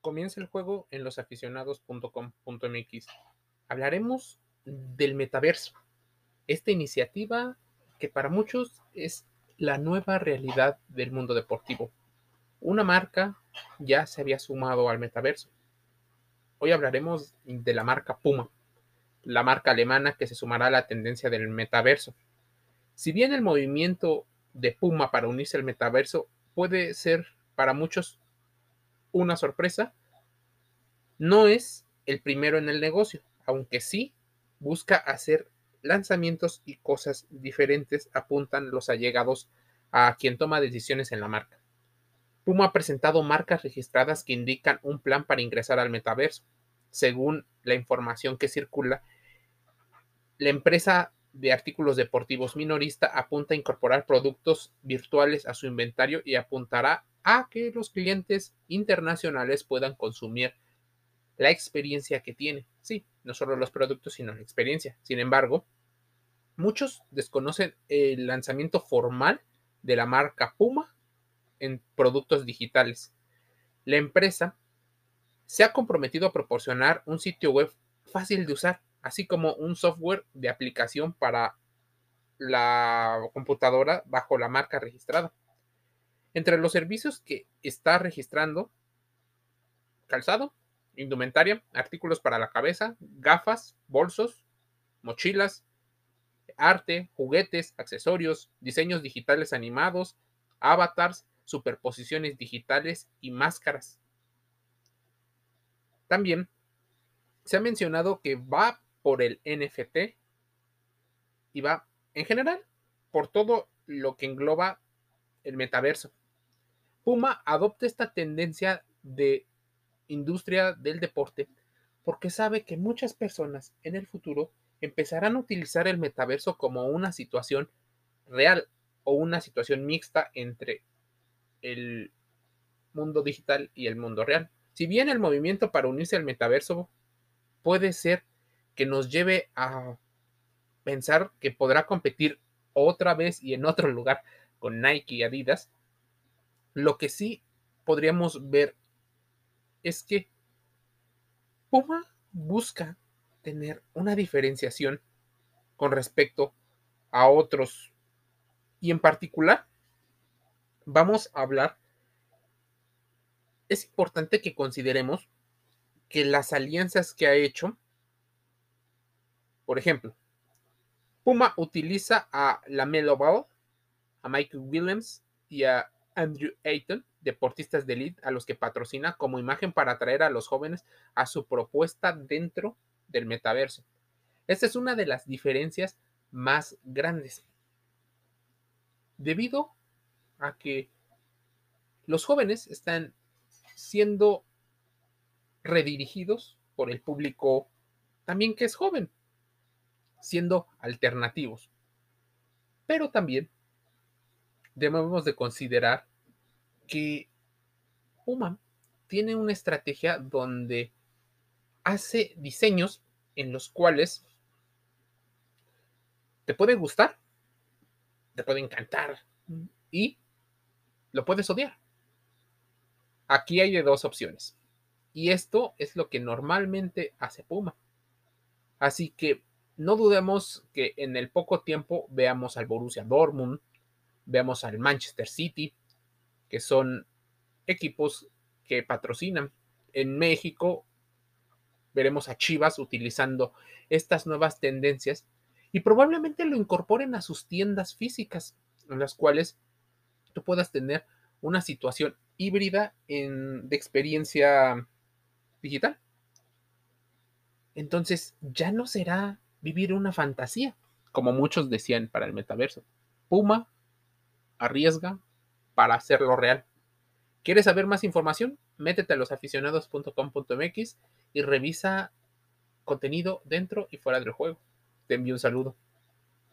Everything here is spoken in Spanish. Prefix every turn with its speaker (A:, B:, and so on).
A: Comienza el juego en losaficionados.com.mx. Hablaremos del metaverso, esta iniciativa que para muchos es la nueva realidad del mundo deportivo. Una marca ya se había sumado al metaverso. Hoy hablaremos de la marca Puma, la marca alemana que se sumará a la tendencia del metaverso. Si bien el movimiento de Puma para unirse al metaverso puede ser para muchos una sorpresa, no es el primero en el negocio, aunque sí busca hacer lanzamientos y cosas diferentes, apuntan los allegados a quien toma decisiones en la marca. Puma ha presentado marcas registradas que indican un plan para ingresar al metaverso. Según la información que circula, la empresa de artículos deportivos minorista apunta a incorporar productos virtuales a su inventario y apuntará a que los clientes internacionales puedan consumir la experiencia que tiene. Sí, no solo los productos, sino la experiencia. Sin embargo, muchos desconocen el lanzamiento formal de la marca Puma en productos digitales. La empresa se ha comprometido a proporcionar un sitio web fácil de usar, así como un software de aplicación para la computadora bajo la marca registrada. Entre los servicios que está registrando, calzado, indumentaria, artículos para la cabeza, gafas, bolsos, mochilas, arte, juguetes, accesorios, diseños digitales animados, avatars, superposiciones digitales y máscaras. También se ha mencionado que va por el NFT y va en general por todo lo que engloba el metaverso. Puma adopta esta tendencia de industria del deporte porque sabe que muchas personas en el futuro empezarán a utilizar el metaverso como una situación real o una situación mixta entre el mundo digital y el mundo real. Si bien el movimiento para unirse al metaverso puede ser que nos lleve a pensar que podrá competir otra vez y en otro lugar con Nike y Adidas, lo que sí podríamos ver es que Puma busca tener una diferenciación con respecto a otros. Y en particular, vamos a hablar, es importante que consideremos que las alianzas que ha hecho, por ejemplo, Puma utiliza a la Melo Ball, a Michael Williams y a Andrew Ayton, deportistas de elite a los que patrocina como imagen para atraer a los jóvenes a su propuesta dentro del metaverso. Esta es una de las diferencias más grandes. Debido a que los jóvenes están siendo redirigidos por el público también que es joven, siendo alternativos. Pero también debemos de considerar que Puma tiene una estrategia donde hace diseños en los cuales te puede gustar, te puede encantar y lo puedes odiar. Aquí hay de dos opciones. Y esto es lo que normalmente hace Puma. Así que no dudemos que en el poco tiempo veamos al Borussia Dortmund, veamos al Manchester City, que son equipos que patrocinan. En México veremos a Chivas utilizando estas nuevas tendencias y probablemente lo incorporen a sus tiendas físicas, en las cuales tú puedas tener una situación híbrida en, de experiencia digital. Entonces ya no será vivir una fantasía, como muchos decían para el metaverso. Puma arriesga para hacerlo real. ¿Quieres saber más información? Métete a losaficionados.com.mx y revisa contenido dentro y fuera del juego. Te envío un saludo.